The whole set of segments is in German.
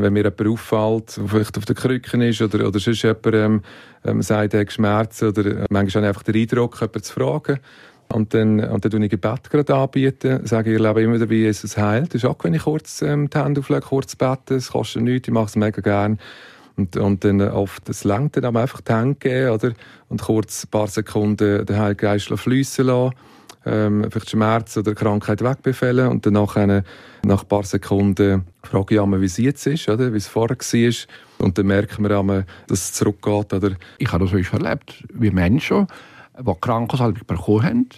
Wenn mir jemand auffällt, der vielleicht auf den Krücken ist oder, oder sonst jemand ähm, ähm, sagt, er hat Schmerzen oder äh, manchmal habe ich einfach den Eindruck, jemanden zu fragen. Und dann, und dann tue ich Gebet gerade anbieten, sage, ich lebe immer wieder, wie Jesus heilt. Das ist auch, wenn ich kurz ähm, die Hände auflege, kurz bete, es kostet nichts, ich mache es mega gerne. Und, und dann oft, das lenkt dann aber einfach die Hände geben, oder? Und kurz ein paar Sekunden den Heiligen Geist fließen lassen, ähm, vielleicht Schmerz oder Krankheit wegbefehlen und dann nach, eine, nach ein paar Sekunden frage ich einmal, wie es jetzt ist, oder? Wie es vorher war. Und dann merken wir einmal, dass es zurückgeht, oder? Ich habe das schon erlebt, wie Menschen, die Krankensalbung bekommen haben,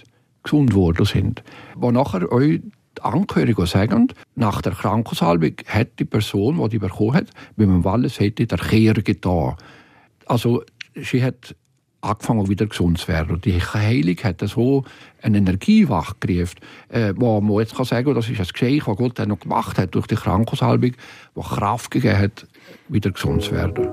gesund geworden sind. Wo nachher euch die Angehörigen sagen, nach der Krankensalbung hat die Person, die die bekommen hat, wie man Wallis hätte, der Kehr getan. Also, sie hat angefangen wieder gesund zu werden. Und die Heilung hat so eine Energie wachgerufen, äh, wo man jetzt kann sagen das ist ein Geschenk, das Gott noch gemacht hat durch die Krankensalbung, die Kraft gegeben hat, wieder gesund zu werden.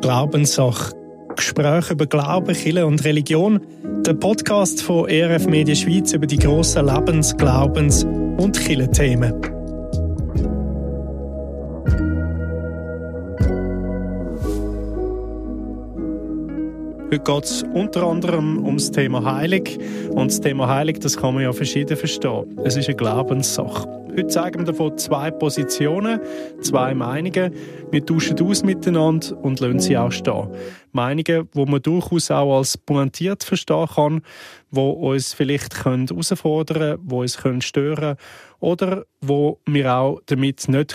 Glaubenssache. Gespräche über Glauben, Kirche und Religion. Der Podcast von ERF Media Schweiz über die grossen Lebens-, Glaubens- und Kirchenthemen. Heute geht es unter anderem um das Thema Heilig. Und das Thema Heilig, das kann man ja verschieden verstehen. Es ist eine Glaubenssache. Heute zeigen wir davon zwei Positionen, zwei Meinungen. Wir tauschen aus miteinander und lassen sie auch stehen. Meinungen, die man durchaus auch als pointiert verstehen kann, die uns vielleicht herausfordern können, die uns stören können oder wo wir auch damit nicht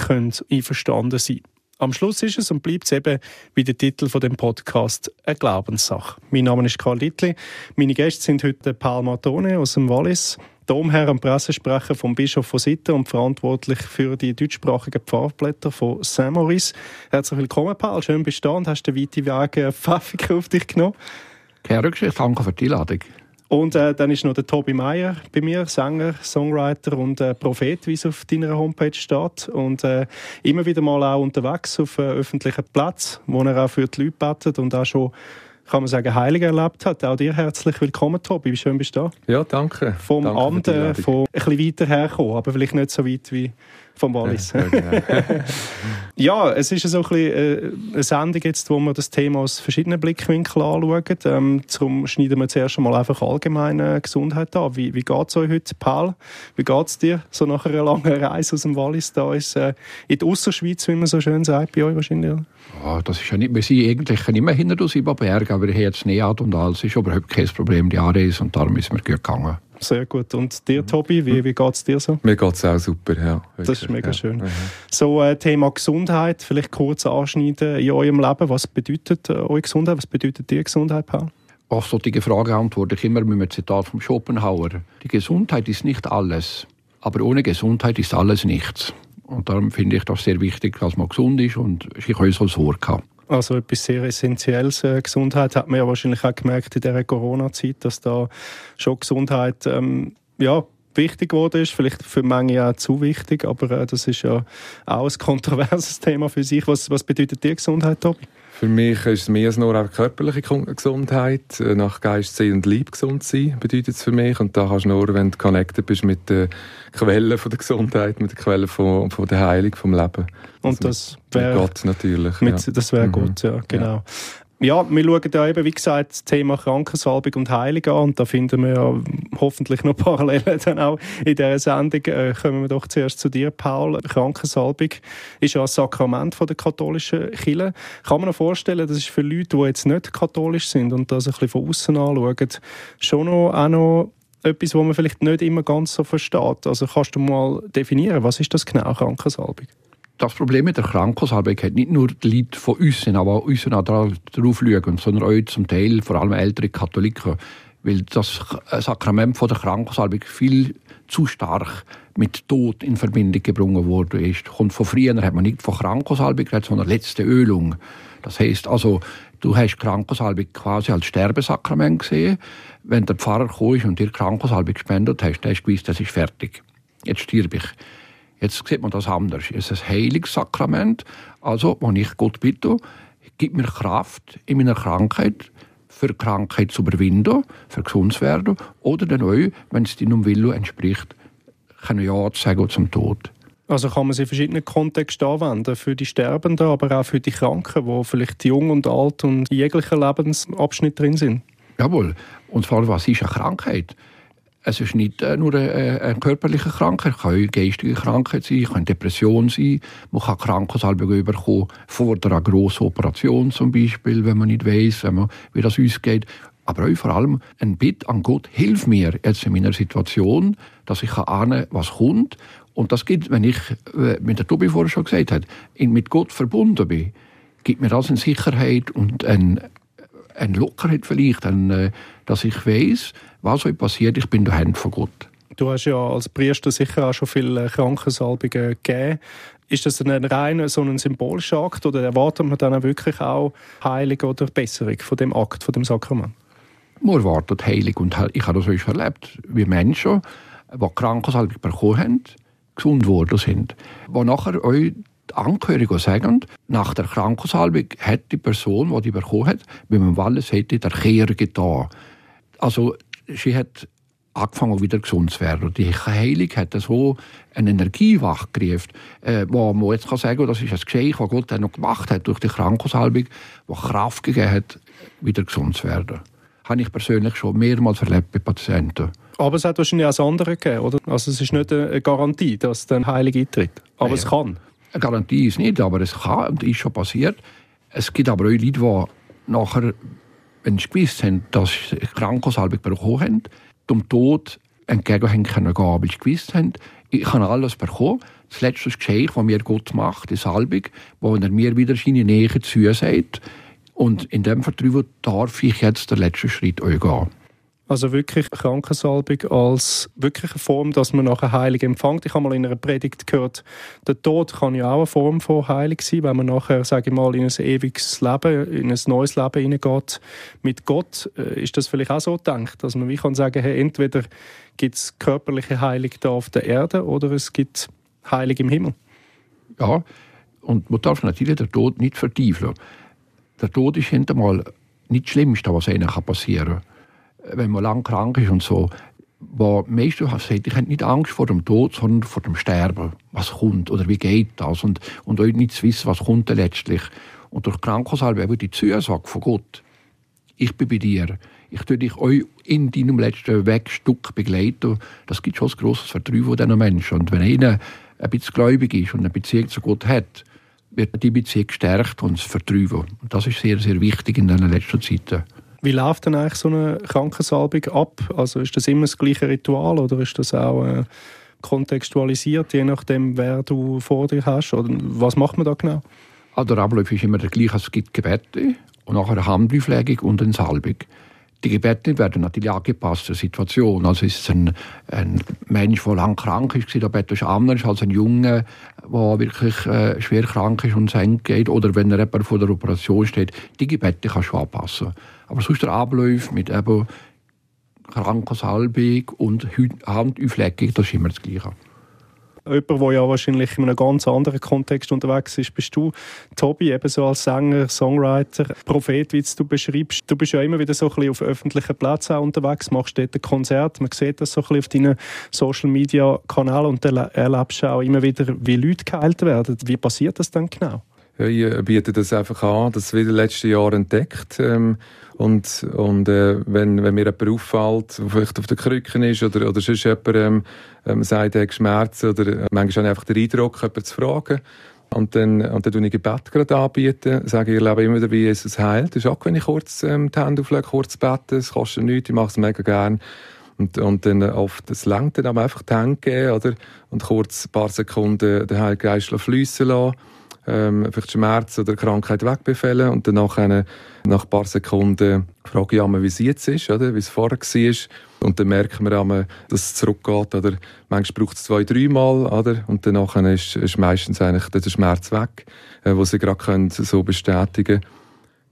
einverstanden sein können. Am Schluss ist es und bleibt es eben, wie der Titel von dem Podcast, eine Glaubenssache. Mein Name ist Karl Littli. Meine Gäste sind heute Paul Matone aus dem Wallis, Domherr und Pressesprecher vom Bischof von Sitten und verantwortlich für die deutschsprachigen Pfarrblätter von Saint-Maurice. Herzlich willkommen, Paul. Schön bist du da und hast den weiten Weg Pfäffiker auf dich genommen. Keine Rücksicht, danke für die Einladung. Und äh, dann ist noch der Tobi Meyer bei mir, Sänger, Songwriter und äh, Prophet, wie es auf deiner Homepage steht. Und äh, immer wieder mal auch unterwegs auf äh, öffentlichen Plätzen, wo er auch für die Leute betet und auch schon kann man sagen, heilig erlebt hat. Auch dir herzlich willkommen, Tobi. Wie schön bist du da? Ja, danke. Vom danke Amt äh, von ein bisschen weiter herkommen, aber vielleicht nicht so weit wie vom Wallis. Ja, genau. ja, es ist so ein bisschen äh, eine Sendung jetzt, wo wir das Thema aus verschiedenen Blickwinkeln anschauen. Ähm, zum schneiden wir zuerst einmal einfach allgemeine Gesundheit an. Wie, wie geht es euch heute, Paul? Wie geht es dir so nach einer langen Reise aus dem Wallis da ist, äh, in die Ausserschweiz, wie man so schön sagt, bei euch wahrscheinlich? Ja, das ist ja nicht, wir sind eigentlich nicht mehr hinter uns über Berg, aber habe jetzt Nähe und alles ist überhaupt kein Problem, die Anreise und darum ist mir gut gegangen. Sehr gut. Und dir, Tobi, wie, wie geht es dir so? Mir geht es auch super, ja. Wirklich. Das ist mega ja. schön. Mhm. So, äh, Thema Gesundheit, vielleicht kurz anschneiden in eurem Leben. Was bedeutet äh, eure Gesundheit? Was bedeutet dir Gesundheit, Paul? Auf solche Frage antworte ich immer mit einem Zitat vom Schopenhauer. Die Gesundheit ist nicht alles, aber ohne Gesundheit ist alles nichts. Und darum finde ich das sehr wichtig, dass man gesund ist und sich auch so Sorge hat. Also etwas sehr Essentielles. Äh, Gesundheit hat man ja wahrscheinlich auch gemerkt in dieser Corona-Zeit, dass da schon Gesundheit ähm, ja, wichtig geworden ist. Vielleicht für manche auch zu wichtig, aber äh, das ist ja auch ein kontroverses Thema für sich. Was, was bedeutet dir Gesundheit, Tobi? Für mich ist es mehr als nur körperliche Gesundheit. Äh, nach Geist, Seele und Leib gesund sein bedeutet es für mich. Und da kannst du nur, wenn du connected bist mit den Quellen von der Gesundheit, mit den Quellen von, von der Heilung, vom Leben. Und also das wäre Gott natürlich. Mit, ja. Das wäre mhm. Gott, ja, genau. Ja. Ja, wir schauen da eben, wie gesagt, das Thema Krankensalbung und Heilung an und da finden wir ja hoffentlich noch Parallelen dann auch in dieser Sendung. Äh, kommen wir doch zuerst zu dir, Paul. Krankensalbung ist ja ein Sakrament von der katholischen Kirche. Kann man sich vorstellen, das ist für Leute, die jetzt nicht katholisch sind und das ein bisschen von außen anschauen, schon noch, auch noch etwas, was man vielleicht nicht immer ganz so versteht. Also kannst du mal definieren, was ist das genau, Krankensalbung? Das Problem mit der Krankensalbung hat nicht nur die Leute von uns, aber auch uns darauf schauen, sondern auch zum Teil vor allem ältere Katholiken. Weil das Sakrament von der Krankensalbung viel zu stark mit Tod in Verbindung gebracht worden ist. Und von früher hat man nicht von Krankensalbung geredet, sondern letzte Ölung. Das heißt also, du hast Krankensalbung quasi als Sterbesakrament gesehen. Wenn der Pfarrer kam und dir Krankensalbung gespendet hast, dann hast du gewusst, das ist fertig. Jetzt stirb ich. Jetzt sieht man das anders. Es ist ein Heilungssakrament. Also, wenn ich Gott bitte, gib mir Kraft in meiner Krankheit, für Krankheit zu überwinden, für gesund zu werden, oder dann auch, wenn es deinem Willen entspricht, kann Ja sagen zum Tod. Also kann man sie in verschiedenen Kontexten anwenden, für die Sterbenden, aber auch für die Kranken, die vielleicht jung und alt und in jeglichen Lebensabschnitt drin sind. Jawohl. Und zwar, was ist eine Krankheit? Es ist nicht äh, nur eine, eine, körperliche Krankheit, es kann eine geistige Krankheit sein, es kann Depression sein, man kann Krankensalbe bekommen vor einer grossen Operation zum Beispiel, wenn man nicht weiß, wie das ausgeht. Aber auch vor allem ein Bitt an Gott, hilf mir jetzt in meiner Situation, dass ich ahne, was kommt. Und das gibt, wenn ich, wie äh, der Tobi vorher schon gesagt hat, mit Gott verbunden bin, gibt mir das eine Sicherheit und eine, eine Lockerheit vielleicht, eine, dass ich weiß, was euch passiert, ich bin der Hand von Gott. Du hast ja als Priester sicher auch schon viele Krankensalbungen gegeben. Ist das ein rein so ein symbolischer Akt oder erwartet man dann wirklich auch Heilung oder Besserung von dem Akt, von dem Sakrament? Man erwartet Heilung und ich habe das auch schon erlebt, wie Menschen, die Krankensalbung bekommen haben, gesund geworden sind. Wo nachher euch die sagen, nach der Krankensalbung hat die Person, die die bekommen hat, wie man alles hätte, der Kehr getan. Also sie hat angefangen wieder gesund zu werden. Die Heilung hat so eine Energie wachgerufen, äh, wo man jetzt kann sagen das ist ein Geschenk, das Gott noch gemacht hat durch die Krankensalbung, die Kraft gegeben hat, wieder gesund zu werden. Das habe ich persönlich schon mehrmals erlebt bei Patienten. Aber es hat wahrscheinlich auch andere gegeben, oder? Also es ist nicht eine Garantie, dass dann Heilig eintritt. Aber ja, es kann. Eine Garantie ist nicht, aber es kann und ist schon passiert. Es gibt aber auch Leute, die nachher wenn sie gewusst haben, dass sie Krankensalbung bekommen haben, dem Tod entgegenhängen können gehen, weil sie gewusst haben, ich habe alles bekommen. Das letzte Geschenk, das mir Gott macht, die Salbung, wo er mir wieder seine Nähe zusagt. Und in dem Vertrauen darf ich jetzt den letzten Schritt euch gehen. Also wirklich Krankensalbung als wirkliche Form, dass man nachher Heilig empfängt. Ich habe mal in einer Predigt gehört, der Tod kann ja auch eine Form von Heilig sein, wenn man nachher, sage ich mal, in ein ewiges Leben, in ein neues Leben hineingeht mit Gott. Äh, ist das vielleicht auch so gedacht, dass man wie kann sagen, hey, entweder gibt es körperliche Heilig da auf der Erde oder es gibt Heilig im Himmel? Ja, und man darf natürlich den Tod nicht vertiefen. Der Tod ist hintermal nicht das Schlimmste, was einem passieren kann wenn man lang krank ist und so, wo meistens sagt, ich habe nicht Angst vor dem Tod, sondern vor dem Sterben. Was kommt oder wie geht das? Und, und euch nicht zu wissen, was kommt denn letztlich. Und durch Krankensalbe eben die Zusage von Gott. Ich bin bei dir. Ich tue dich euch in deinem letzten Wegstück begleiten. Das gibt schon ein grosses Vertrauen von diesen Menschen. Und wenn einer ein bisschen gläubig ist und eine Beziehung zu Gott hat, wird die Beziehung gestärkt und das Vertrauen. Und das ist sehr, sehr wichtig in diesen letzten Zeiten. Wie läuft denn eigentlich so eine Krankensalbung ab? Also ist das immer das gleiche Ritual oder ist das auch äh, kontextualisiert, je nachdem, wer du vor dir hast? Oder was macht man da genau? Also der Ablauf ist immer der gleiche. Es gibt Gebete und nachher eine Handauflegung und eine Salbung. Die Gebete werden natürlich angepasst der Situation. Also ist es ein, ein Mensch, der lang krank ist, der betet anders als ein Junge, der wirklich äh, schwer krank ist und es geht. Oder wenn er vor der Operation steht. Die Gebete kann schon anpassen. Aber sonst der Ablauf mit eben Krankensalbung und Handauflegung, das ist immer das Gleiche. Jemand, der ja wahrscheinlich in einem ganz anderen Kontext unterwegs ist, bist du, Tobi, eben so als Sänger, Songwriter, Prophet, wie du beschreibst. Du bist ja immer wieder so ein bisschen auf öffentlichen Plätzen unterwegs, machst dort ein Konzert, man sieht das so ein bisschen auf deinen Social-Media-Kanälen und dann erlebst du auch immer wieder, wie Leute geheilt werden. Wie passiert das dann genau? Ja, ich biete das einfach an, das wieder letzte Jahr entdeckt. Ähm, und, und äh, wenn, wenn mir jemand auffällt, vielleicht auf den Krücken ist oder, oder sonst jemand ähm, ähm, sagt, er hat Schmerzen oder äh, manchmal habe ich einfach den Eindruck, jemanden zu fragen. Und dann, und dann tue ich Gebet gerade anbieten, sage ich, ich lebe immer wieder, wie Jesus heilt. Das ist auch, wenn ich kurz ähm, die Hände auflege, kurz bete, es kostet nichts, ich mache es mega gerne. Und, und dann oft, es langt dann aber einfach die Hände geben, oder? Und kurz ein paar Sekunden den Heiligen Geist fließen lassen ähm, vielleicht Schmerz oder Krankheit wegbefehlen und dann nach ein paar Sekunden frage ich einmal, wie es jetzt ist, oder? wie es vorher war. Und dann merken wir einmal, dass es zurückgeht. Oder manchmal braucht es zwei, dreimal. Oder? Und dann ist, ist meistens eigentlich der Schmerz weg, äh, wo sie gerade so bestätigen können.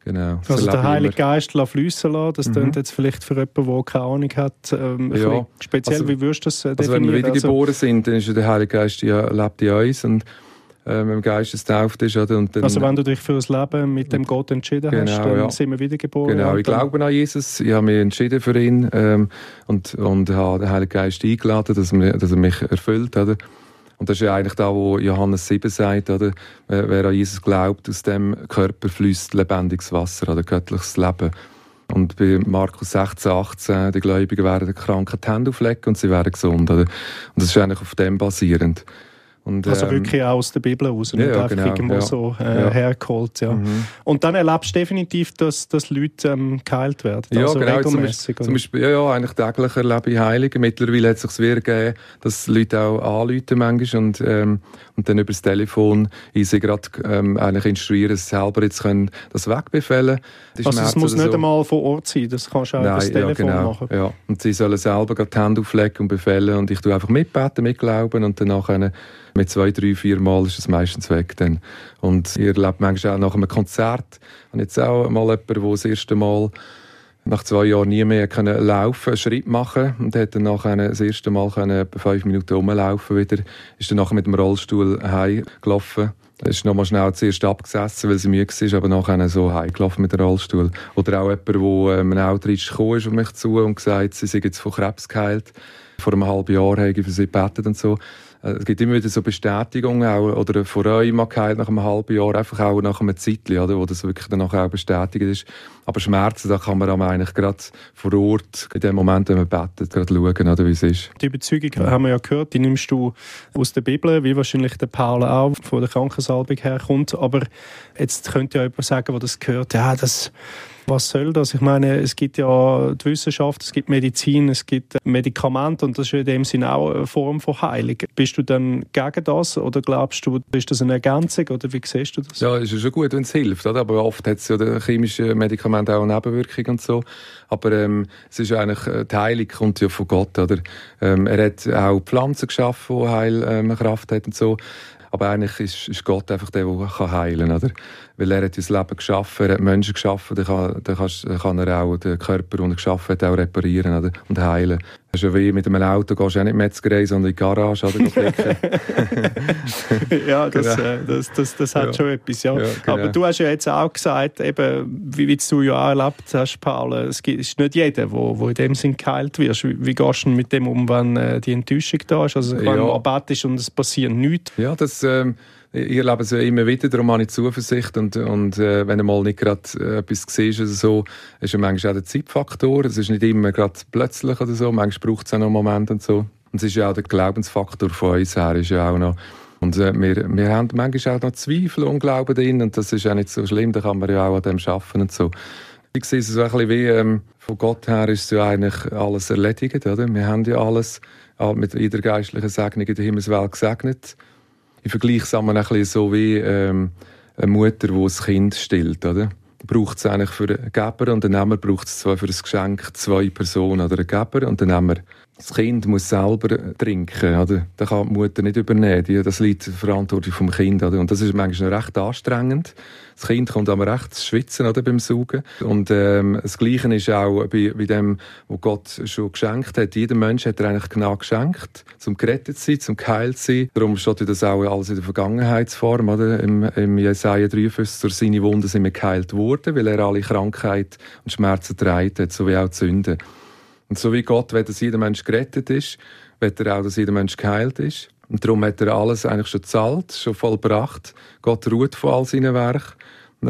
Genau. Also der Heilige Geist fließen lassen, das mhm. klingt jetzt vielleicht für jemanden, der keine Ahnung hat, ähm, ja. speziell, also, wie würdest du das definieren? Also wenn wir also, sind, dann ist der Heilige Geist ja, lebt in uns und äh, mit dem Geistestauft ist. Oder? Und dann, also wenn du dich für das Leben mit dem Gott entschieden genau, hast, dann ja. sind wir wiedergeboren. Genau, ich glaube an Jesus, ich habe mich entschieden für ihn ähm, und, und habe den Heiligen Geist eingeladen, dass, mir, dass er mich erfüllt. Oder? Und das ist ja eigentlich da, wo Johannes 7 sagt, oder? Wer an Jesus glaubt, aus dem Körper fließt lebendiges Wasser, oder göttliches Leben. Und bei Markus 16, 18, die Gläubigen werden den Kranken die Hände auflegen und sie werden gesund. Oder? Und das ist eigentlich auf dem basierend. Und, also ähm, wirklich auch aus der Bibel raus, nicht ja, einfach genau, irgendwo ja, so äh, hergeholt. Ja. Mhm. Und dann erlebst du definitiv, dass, dass Leute ähm, geheilt werden. Ja, also genau. Beispiel, zum Beispiel, ja, ja, eigentlich täglich erlebe ich Heilige. Mittlerweile hat es sich wieder gegeben, dass Leute auch anrufen manchmal und, ähm, und dann über das Telefon ich sie gerade ähm, eigentlich instruieren, dass sie selber jetzt können das wegbefehlen können. Also es muss nicht so. einmal vor Ort sein, das kannst du auch Nein, über das Telefon ja, genau, machen. Ja. Und sie sollen selber gerade die Hände auflegen und befehlen und ich tue einfach mitbeten, mitglauben und danach mit zwei, drei, vier Mal ist es meistens weg. Dann. Und ihr erlebt manchmal auch nach einem Konzert. Und jetzt auch mal jemand, der das erste Mal nach zwei Jahren nie mehr können laufen, einen Schritt machen und hat dann nachher das erste Mal können fünf Minuten rumlaufen wieder, ist dann nachher mit dem Rollstuhl heimgelaufen. Ist nochmal schnell zuerst abgesessen, weil sie müde war, aber nachher so heimgelaufen mit dem Rollstuhl. Oder auch jemand, der ähm, ein Auto gekommen ist auf mich zu und gesagt, sie sind jetzt von Krebs geheilt. Vor einem halben Jahr habe ich für sie gebetet und so. Äh, es gibt immer wieder so Bestätigungen auch, oder von Rheumigkeit nach einem halben Jahr, einfach auch nach einem Zeitchen, oder, wo das wirklich dann auch bestätigt ist. Aber Schmerzen, da kann man aber eigentlich gerade vor Ort, in dem Moment, wenn man betet, gerade schauen, oder, wie es ist. Die Überzeugung ja. haben wir ja gehört, die nimmst du aus der Bibel, wie wahrscheinlich der Paul auch von der Krankensalbung herkommt. Aber jetzt könnte ja jemand sagen, der das gehört, ja, das was soll das? Ich meine, es gibt ja die Wissenschaft, es gibt Medizin, es gibt Medikamente und das ist in dem Sinne auch eine Form von Heilung. Bist du dann gegen das oder glaubst du, ist das eine Ergänzung oder wie siehst du das? Ja, es ist schon gut, wenn es hilft, oder? aber oft hat es ja chemische Medikamente auch eine Nebenwirkung und so. Aber ähm, es ist eigentlich, äh, die Heilung kommt ja von Gott, oder? Ähm, er hat auch Pflanzen geschaffen, die Heilkraft ähm, haben und so. Aber eigentlich ist, ist Gott einfach der, der heilen kann, oder? Weil er hat das Leben geschaffen, er hat Menschen geschaffen, dann kann, dann kann er auch den Körper, den er geschaffen hat, auch reparieren oder? und heilen. Das ist ja wie mit einem Auto, gehst du auch nicht Metzgerei, sondern in die Garage oder Ja, das, genau. äh, das, das, das hat ja. schon etwas, ja. ja genau. Aber du hast ja jetzt auch gesagt, eben, wie, wie du ja auch erlebt hast, Paul, es ist nicht jeder, der wo, wo in dem Sinn geheilt wird. Wie, wie gehst du mit dem um, wenn äh, die Enttäuschung da ist? Also wenn ja. man ist und es passiert nichts? Ja, das... Ähm ich erlebe es immer wieder, darum habe ich Zuversicht und, und äh, wenn mal nicht gerade äh, etwas siehst oder so, ist ja manchmal auch der Zeitfaktor, es ist nicht immer gerade plötzlich oder so, manchmal braucht es auch noch einen Moment und so. Und es ist ja auch der Glaubensfaktor von uns her, ist ja auch noch und äh, wir, wir haben manchmal auch noch Zweifel und Glauben drin und das ist auch nicht so schlimm, da kann man ja auch an dem arbeiten und so. Ich sehe es so ein bisschen wie, ähm, von Gott her ist ja eigentlich alles erledigt, oder? Wir haben ja alles mit jeder geistlichen Segnung in der Himmelswelt gesegnet ich vergleiche es einmal ein bisschen so wie ähm, eine Mutter, die ein Kind stillt, oder? Braucht es eigentlich für einen Geber und einen Nehmer braucht es zwar für ein Geschenk zwei Personen oder einen Geber und einen Nehmer. Das Kind muss selber trinken, oder? Das kann die Mutter nicht übernehmen. Das liegt in der Verantwortung vom Kind, oder? Und das ist manchmal recht anstrengend. Das Kind kommt aber recht zu schwitzen, oder, beim Saugen. Und, ähm, das Gleiche ist auch bei, bei dem, was Gott schon geschenkt hat. Jeder Mensch hat er eigentlich genau geschenkt, zum gerettet zu sein, zum geheilt zu sein. Darum steht das auch alles in der Vergangenheitsform, oder? Im, im Jesaja 53, durch seine Wunden sind wir geheilt worden, weil er alle Krankheit und Schmerzen getragen hat, sowie auch die Sünden. Und so wie Gott will, dass jeder Mensch gerettet ist, will er auch, dass jeder Mensch geheilt ist. Und darum hat er alles eigentlich schon zahlt, schon vollbracht. Gott ruht von all seinen Werken.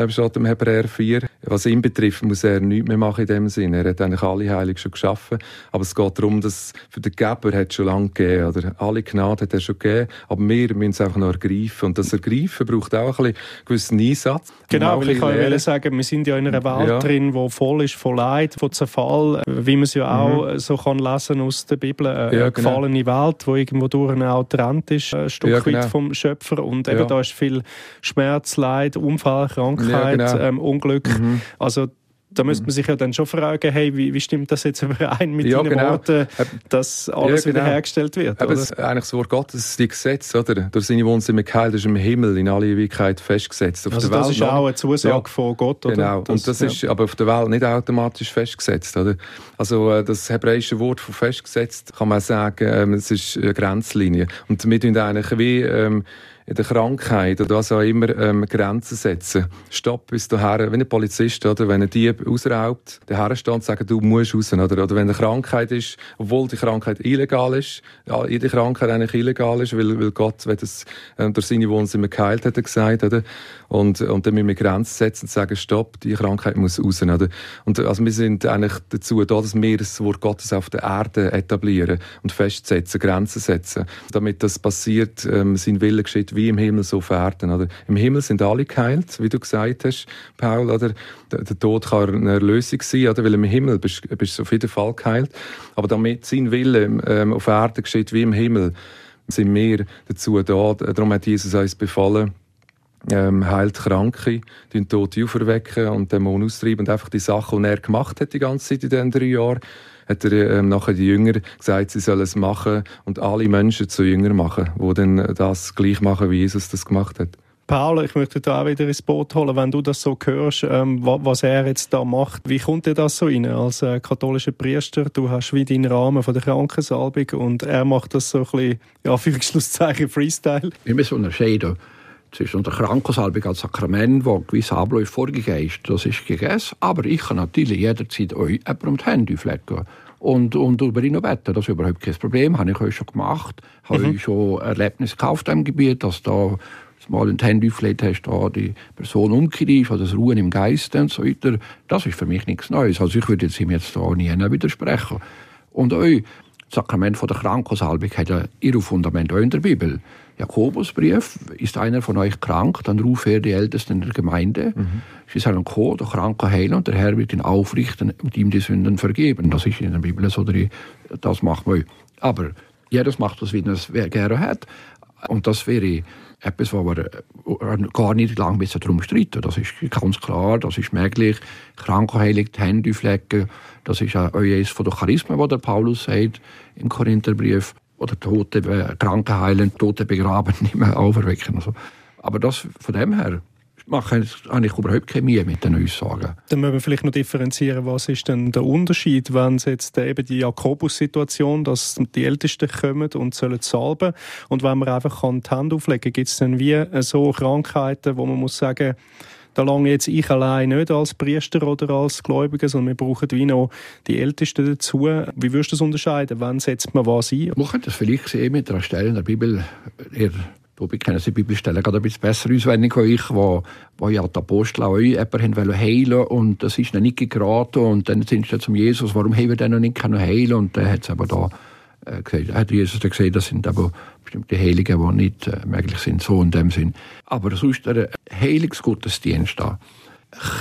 Steht im Hebräer 4, was ihn betrifft, muss er nichts mehr machen in dem Sinne. Er hat eigentlich alle Heiligen schon geschaffen. Aber es geht darum, dass für den Geber hat es schon lange gegeben, oder? Alle Gnade hat er schon gegeben. Aber wir müssen es einfach noch ergreifen. Und das Ergreifen braucht auch ein bisschen gewissen Einsatz. Genau, weil ich kann ja sagen, wir sind ja in einer Welt ja. drin, die voll ist von Leid, von Zerfall, wie man es ja auch mhm. so kann lesen aus der Bibel. Eine ja, genau. gefallene Welt, die irgendwo durch auch getrennt ist, ein Stück ja, genau. weit vom Schöpfer. Und eben da ist viel Schmerz, Leid, Unfall, Krankheit Krankheit, ja, genau. ähm, Unglück. Mhm. Also da müsste man sich ja dann schon fragen, hey, wie, wie stimmt das jetzt überein mit ja, deinen genau. Worten, dass alles ja, genau. wiederhergestellt wird? Aber es, eigentlich das Wort Gottes, die Gesetze, oder? Durch seine Wohnung sind wir geheilt, ist im Himmel in alle Ewigkeit festgesetzt. Auf also das Welt ist auch eine Zusage ja. von Gott, oder? Genau, das, und das ist aber auf der Welt nicht automatisch festgesetzt, oder? Also äh, das hebräische Wort von festgesetzt, kann man sagen, ähm, es ist eine Grenzlinie. Und wir tun eigentlich wie... Ähm, der Krankheit oder was auch immer ähm, Grenzen setzen. Stopp bis daher, wenn ein Polizist oder wenn ein Dieb ausraubt, der hersteht und sagt, du musst raus. Oder, oder wenn eine Krankheit ist, obwohl die Krankheit illegal ist, ja, jede Krankheit eigentlich illegal ist, weil, weil Gott wenn das, äh, durch seine Wohnsinn geheilt hat, er gesagt. Oder? Und, und dann müssen wir Grenzen setzen und sagen, stopp, die Krankheit muss raus. Oder? Und also wir sind eigentlich dazu da, dass wir das Wort Gottes auf der Erde etablieren und festsetzen, Grenzen setzen. Damit das passiert, ähm, sein Wille geschieht wie im Himmel, so auf. Oder? Im Himmel sind alle geheilt, wie du gesagt hast, Paul. Oder? Der, der Tod kann eine Erlösung sein, oder? weil im Himmel bist du auf jeden Fall geheilt. Aber damit sein Wille ähm, auf Erden geschieht wie im Himmel, sind wir dazu da. Darum hat Jesus uns befallen, ähm, heilt Kranke, den Tote auferwecken und Dämonen austreiben und einfach die Sachen, die er gemacht hat die ganze Zeit in diesen drei Jahren, hat er ähm, nachher die Jünger gesagt, sie sollen es machen und alle Menschen zu Jünger machen, die dann das gleich machen, wie Jesus das gemacht hat. Paul, ich möchte da auch wieder ins Boot holen, wenn du das so hörst, ähm, was er jetzt da macht. Wie kommt dir das so rein als äh, katholischer Priester? Du hast wie deinen Rahmen von der Krankensalbung und er macht das so ein bisschen, ja, Schlusszeichen Freestyle. Wir müssen unterscheiden zwischen der Krankensalbung als Sakrament, wo gewisse Abläufe vorgegeben ist, das ist gegessen. Aber ich kann natürlich jederzeit euch jemandem um die Hände auflegen und, und über ihn beten. Das ist überhaupt kein Problem. Habe ich euch schon gemacht. Habe mhm. ich schon Erlebnisse gekauft im Gebiet, dass da mal in die Hände aufgelegt hast, da die Person umgekehrt ist, oder das Ruhen im Geist und so weiter. Das ist für mich nichts Neues. Also ich würde jetzt ihm jetzt da nie widersprechen. Und euch, das Sakrament von der Krankensalbung hat ja ihr Fundament auch in der Bibel. Jakobusbrief, ist einer von euch krank, dann rufe er die Ältesten in der Gemeinde. Mhm. Sie sollen kommen, der Kranke heilen und der Herr wird ihn aufrichten und ihm die Sünden vergeben. Das ist in der Bibel so, das machen wir. Aber jeder macht das, wie er es gerne hat. Und das wäre etwas, wo wir äh, gar nicht lange darum streiten Das ist ganz klar, das ist möglich. Krankenheilung, Hände auflegen, das ist auch eines von den Charismen, was der Paulus sagt im Korintherbrief oder Tote, äh, Kranke heilen, Tote begraben, nicht mehr auferwecken. Also. Aber das von dem her mache ich überhaupt keine Mühe mit den Aussagen. Dann müssen wir vielleicht noch differenzieren, was ist denn der Unterschied, wenn es jetzt eben die Jakobus-Situation, dass die Ältesten kommen und sollen salben und wenn man einfach die Hand auflegen kann, gibt es dann wie so Krankheiten, wo man muss sagen, da lange jetzt ich allein nicht als Priester oder als Gläubiger, sondern wir brauchen wie noch die Ältesten dazu. Wie würdest du das unterscheiden? Wann setzt man was ein? Man könnte das vielleicht sehen mit einer Stelle in der Bibel, eher Wobei kennen Sie Bibelstellen gerade ein bisschen besser auswendig als ich, wo, wo ja die Apostel auch jemanden heilen wollten und das ist ihnen nicht geraten und dann sind sie zum Jesus, warum haben wir den noch nicht heilen und dann hat es aber da gesagt, hat Jesus dann gesagt, das sind aber bestimmte Heiligen, die nicht äh, möglich sind, so in dem Sinn. Aber sonst der Heilungsgottesdienst da,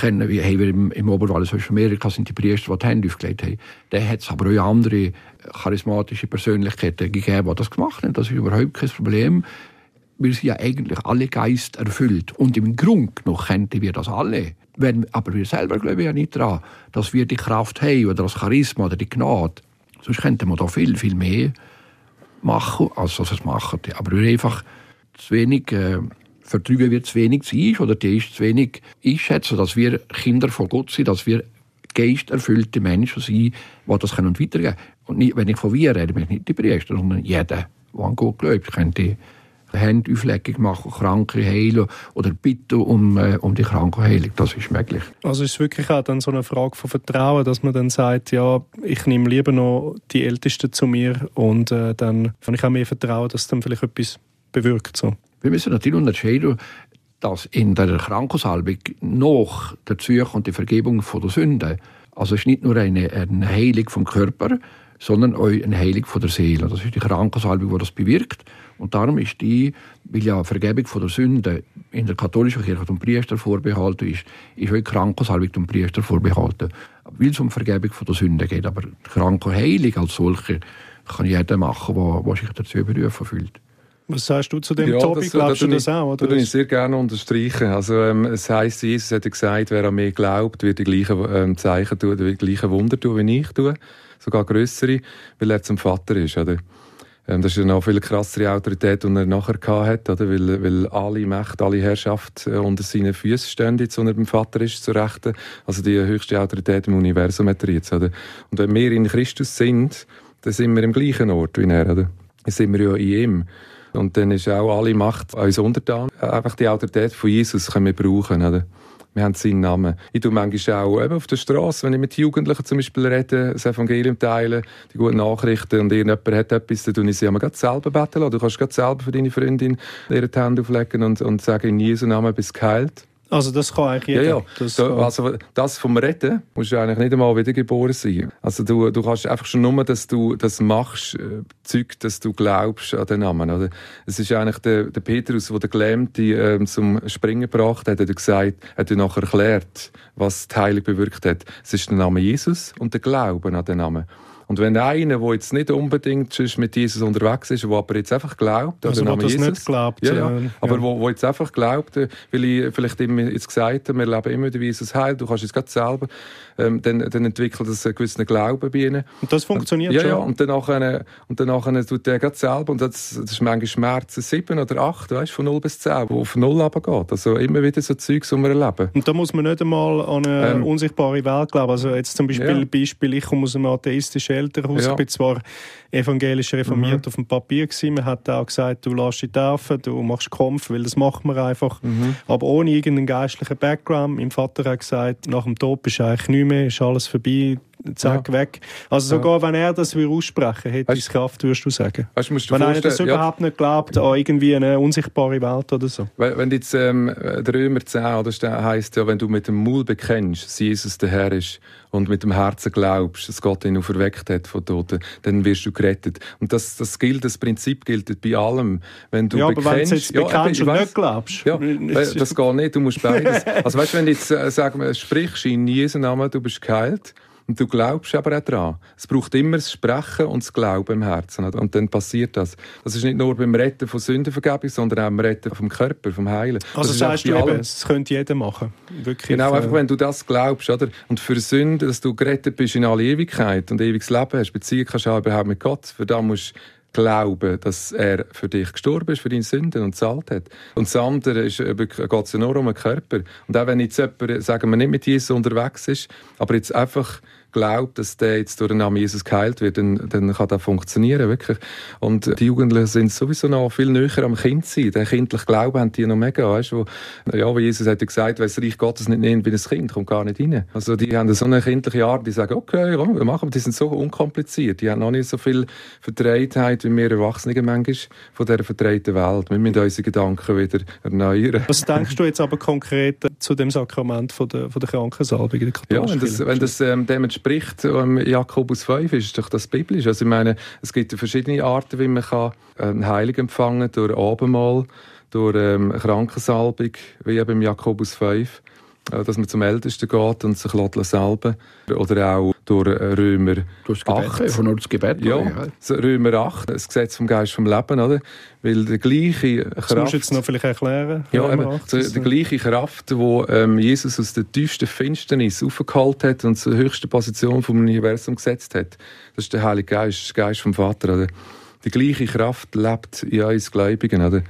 kennen wir, haben wir im, im Oberwallis Amerika sind die Priester, die die Hände aufgelegt haben. Dann hat es aber auch andere charismatische Persönlichkeiten gegeben, die das gemacht haben. Das ist überhaupt kein Problem wir sind ja eigentlich alle Geist erfüllt. Und im Grund noch kennen wir das alle. Wenn, aber wir selber glauben ja nicht daran, dass wir die Kraft haben oder das Charisma oder die Gnade. Sonst könnten wir da viel, viel mehr machen, als was es machen. Aber wir einfach zu wenig, äh, vertrügen wir zu wenig sein oder die ist zu wenig einschätzen, dass wir Kinder von Gott sind, dass wir geisterfüllte Menschen sind, die das können weitergeben können. Und nicht, wenn ich von wir rede, bin ich nicht die Priester, sondern jeder, der an Gott glaubt, könnte Handauflegung machen, Kranke heilen oder bitten um, äh, um die Krankenheilung. Das ist möglich. Also ist es wirklich auch dann so eine Frage von Vertrauen, dass man dann sagt, ja, ich nehme lieber noch die Ältesten zu mir und äh, dann kann ich auch mehr vertrauen, dass dann vielleicht etwas bewirkt. So. Wir müssen natürlich unterscheiden, dass in der Krankensalbung noch dazu kommt die Vergebung von der Sünde. Also es ist nicht nur eine, eine Heilung vom Körper, sondern auch eine Heilung von der Seele. Das ist die Krankensalbung, die das bewirkt. Und darum ist die, weil ja Vergebung von der Sünde in der katholischen Kirche dem Priester vorbehalten ist, ist auch Krankensalbung dem Priester vorbehalten. Weil es um Vergebung von der Sünde geht. Aber die Krankenheilung als solche kann jeder machen, der sich dazu berufen fühlt. Was sagst du zu dem ja, Topic? Das, Glaubst da, du das auch? Oder? Das würde ich sehr gerne unterstreichen. Also, ähm, es heisst, Jesus hat gesagt, wer an mich glaubt, wird die gleichen ähm, Zeichen tun, die gleichen Wunder tun, wie ich tue. Sogar größere, weil er zum Vater ist. Oder? Ähm, das ist eine noch viel krassere Autorität, die er nachher hatte, oder? Weil, weil alle Macht, alle Herrschaft äh, unter seinen Füßen stehen, jetzt, er beim Vater ist, zu Rechten. Also die höchste Autorität im Universum hat er jetzt, oder? Und wenn wir in Christus sind, dann sind wir im gleichen Ort wie er, oder? Dann sind wir ja in ihm. Und dann ist auch alle Macht uns untertan. Einfach die Autorität von Jesus können wir brauchen, oder? Wir haben seinen Namen. Ich tue manchmal auch eben auf der Straße, wenn ich mit Jugendlichen zum Beispiel rede, das Evangelium teile, die guten Nachrichten und irgendjemand hat etwas, dann tue ich sie einmal selber beten Du kannst selber für deine Freundin ihre Hände auflegen und, und sagen, in Jesu Namen bist du geheilt. Also das kann eigentlich jeder. Ja, ja. Das, da, also das vom Reden musst du eigentlich nicht einmal wiedergeboren sein. Also du, du kannst einfach schon nur, dass du das machst, äh, Zeug, dass du glaubst an den Namen. Oder? Es ist eigentlich der, der Petrus, der den Gelähmten ähm, zum Springen gebracht hat, hat er gesagt, hat er nachher erklärt, was die Heilung bewirkt hat. Es ist der Name Jesus und der Glauben an den Namen. Und wenn einer, der jetzt nicht unbedingt mit Jesus unterwegs ist, der aber jetzt einfach glaubt, also der das Jesus, nicht glaubt, ja, ja, äh, aber ja. Wo, wo jetzt einfach glaubt, äh, weil ich vielleicht immer jetzt gesagt habe, wir leben immer wieder, wie Jesus heilt, du kannst es gerade selber, ähm, dann, dann entwickelt es einen gewissen Glauben bei ihnen. Und das funktioniert ja, schon? Ja, und danach, und danach tut der gerade selber, und das, das ist manchmal Schmerzen sieben oder acht, weißt, von null bis zehn, wo auf null runtergeht. Also immer wieder so Zeugs, die wir erleben. Und da muss man nicht einmal an eine Ähm, unsichtbare Welt glauben. Also jetzt zum Beispiel, Ja. Beispiel ich komme aus einem atheistischen Elternhaus, Ja. ich bin zwar evangelisch reformiert auf dem Papier gewesen, man hat auch gesagt, du lässt dich taufen, du machst Kampf, weil das macht man einfach. Aber ohne irgendeinen geistlichen Background. Mein Vater hat gesagt, nach dem Tod ist eigentlich nichts mehr, ist alles vorbei, zack, weg. Also sogar wenn er das will aussprechen hätte Weißt- es Kraft, würdest du sagen. Weißt, du musst dir Wenn einer das ja, überhaupt nicht glaubt, an irgendwie eine unsichtbare Welt oder so. Wenn wenn jetzt ähm, der Römer 10 oder da heisst ja, wenn du mit dem Mund bekennst, dass Jesus der Herr ist und mit dem Herzen glaubst, dass Gott ihn auferweckt hat von Toten, dann wirst du gerettet. Und das, das gilt, das Prinzip gilt bei allem. Wenn du ja, aber wenn du jetzt ja, bekennst ich und weiss- nicht glaubst. Ja, das geht nicht, du musst beides. Also weißt du, wenn du jetzt, äh, wir, sprichst in Jesu Namen, du bist geheilt, und du glaubst aber auch daran. Es braucht immer das Sprechen und das Glauben im Herzen. Und dann passiert das. Das ist nicht nur beim Retten von Sündenvergebung, sondern auch beim Retten vom Körper, vom Heilen. Also das sagst du eben, das könnte jeder machen. Wirklich, Genau, äh, einfach wenn du das glaubst, oder? Und für Sünde, dass du gerettet bist in alle Ewigkeit und ewiges Leben hast, Beziehung kannst du auch überhaupt mit Gott. Für da musst du glauben, dass er für dich gestorben ist, für deine Sünden und zahlt hat. Und das andere ist, äh, geht es ja nur um den Körper. Und auch wenn jetzt jemand, sagen wir nicht mit Jesus unterwegs ist, aber jetzt einfach glaubt, dass der jetzt durch den Namen Jesus geheilt wird, dann, dann kann das funktionieren, wirklich. Und die Jugendlichen sind sowieso noch viel näher am Kind sein. Den kindlichen Glauben haben die noch mega, weißt du, ja, wie Jesus hat ja gesagt, wer das Reich Gottes nicht nimmt wie ein Kind, kommt gar nicht rein. Also die haben so eine kindliche Art, die sagen, okay, ja, wir machen, aber die sind so unkompliziert. Die haben noch nicht so viel Verdrehtheit, wie wir Erwachsene manchmal von dieser verdrehten Welt. Wir müssen unsere Gedanken wieder erneuern. Was denkst du jetzt aber konkret zu dem Sakrament von der, von der Krankensalbung in der Ja, wenn das, wenn das ähm, dem entspricht, ähm, Jakobus 5, ist doch das biblisch. Also ich meine, es gibt verschiedene Arten, wie man kann ähm, Heilung empfangen durch Abendmahl, durch ähm, Krankensalbung, wie eben Jakobus 5, äh, dass man zum Ältesten geht und sich lässt salben Oder auch durch äh, Römer durch das Gebet, 8. einfach nur das Gebet. Ja, ja. Römer 8, das Gesetz vom Geist vom Leben, oder? Weil die gleiche das musst du Kraft... jetzt noch vielleicht erklären. Ja, eben, 8, so, das, die äh, gleiche Kraft, die ähm, Jesus aus der tiefsten Finsternis aufgeholt hat und zur höchsten Position vom Universum gesetzt hat. Das ist der Heilige Geist, der Geist vom Vater. Oder? Die gleiche Kraft lebt in uns Gläubigen. Oder?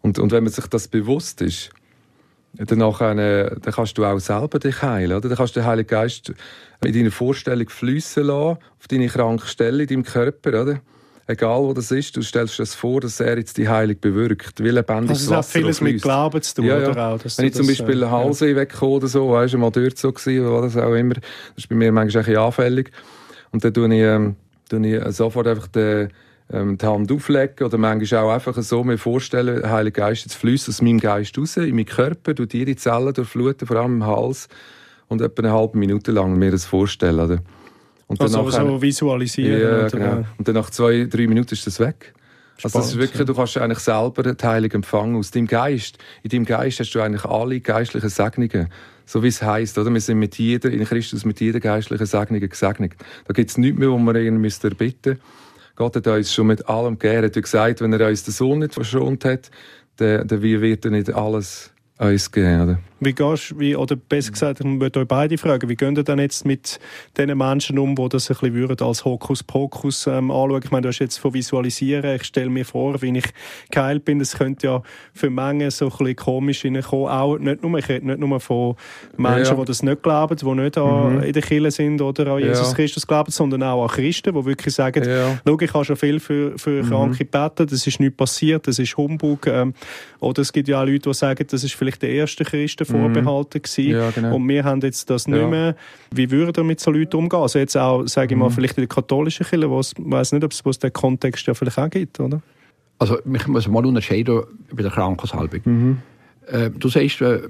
Und, und wenn man sich das bewusst ist, dann, nachher, dann kannst du auch selber dich heilen. Oder? Dann kannst du den Heiligen Geist in deiner Vorstellung fließen lassen, auf deine kranke Stelle in deinem Körper. Oder? Egal wo das ist, du stellst dir das vor, dass er jetzt die Heilung bewirkt. Wie lebendiges Also es hat vieles mit. Glauben zu tun, Ja, ja. oder auch? Wenn ich zum Beispiel äh, einen Halsee wegkomme oder so, weißt du, mal dort so gewesen, oder was auch immer, das ist bei mir manchmal ein bisschen anfällig. Und dann tue ich, ähm, tue ich sofort einfach den, ähm, die Hand auflegen oder manchmal auch einfach so mir vorstellen, der Heilige Geist, jetzt fließt aus meinem Geist raus, in meinen Körper, tut ihre Zellen durchfluten, vor allem im Hals, und etwa eine halbe Minute lang mir das vorstellen. Oder? Und Also nachher- so visualisieren. ja, genau. äh, Und dann nach zwei, drei Minuten ist das weg. Also das ist Spannend, wirklich, ja. du kannst eigentlich selber die Heilung empfangen aus deinem Geist. In deinem Geist hast du eigentlich alle geistlichen Segnungen. So wie es heisst, oder? Wir sind mit jeder, in Christus mit jeder geistlichen Segnung gesegnet. Da gibt es nichts mehr, wo wir irgendwie müssen erbitten Gott hat uns schon mit allem gegeben. Er hat gesagt, wenn er uns den Sohn nicht verschont hat, dann, dann wird er nicht alles uns geben, oder? Wie gehst wie, oder besser gesagt, ich würde euch beide fragen, wie gehen ihr dann jetzt mit den Menschen um, die das ein bisschen würden als Hokuspokus ähm, anschauen? Ich meine, du hast jetzt von Visualisieren, ich stelle mir vor, wenn ich geheilt bin, das könnte ja für Mengen so ein bisschen komisch hineinkommen, auch nicht nur, ich rede nicht nur von Menschen, ja. die das nicht glauben, die nicht mhm. in der Kirche sind oder an Jesus ja. Christus glauben, sondern auch an Christen, die wirklich sagen, ja. schau, ich habe schon viel für, für mhm. Kranke gebeten, das ist nichts passiert, das ist Humbug. Ähm, oder es gibt ja auch Leute, die sagen, das ist vielleicht der erste Christen vorbehalten gewesen. Ja, genau. Und wir haben jetzt das nicht mehr. Wie würde ihr mit so Leuten umgehen? Also jetzt auch, sage ich mal, mhm. vielleicht in der katholischen Kirche, wo es, weiß nicht, ob es den Kontext ja vielleicht auch gibt, oder? Also, ich muss mal unterscheiden bei der Krankensalbung. Mhm. Äh, du sagst, äh,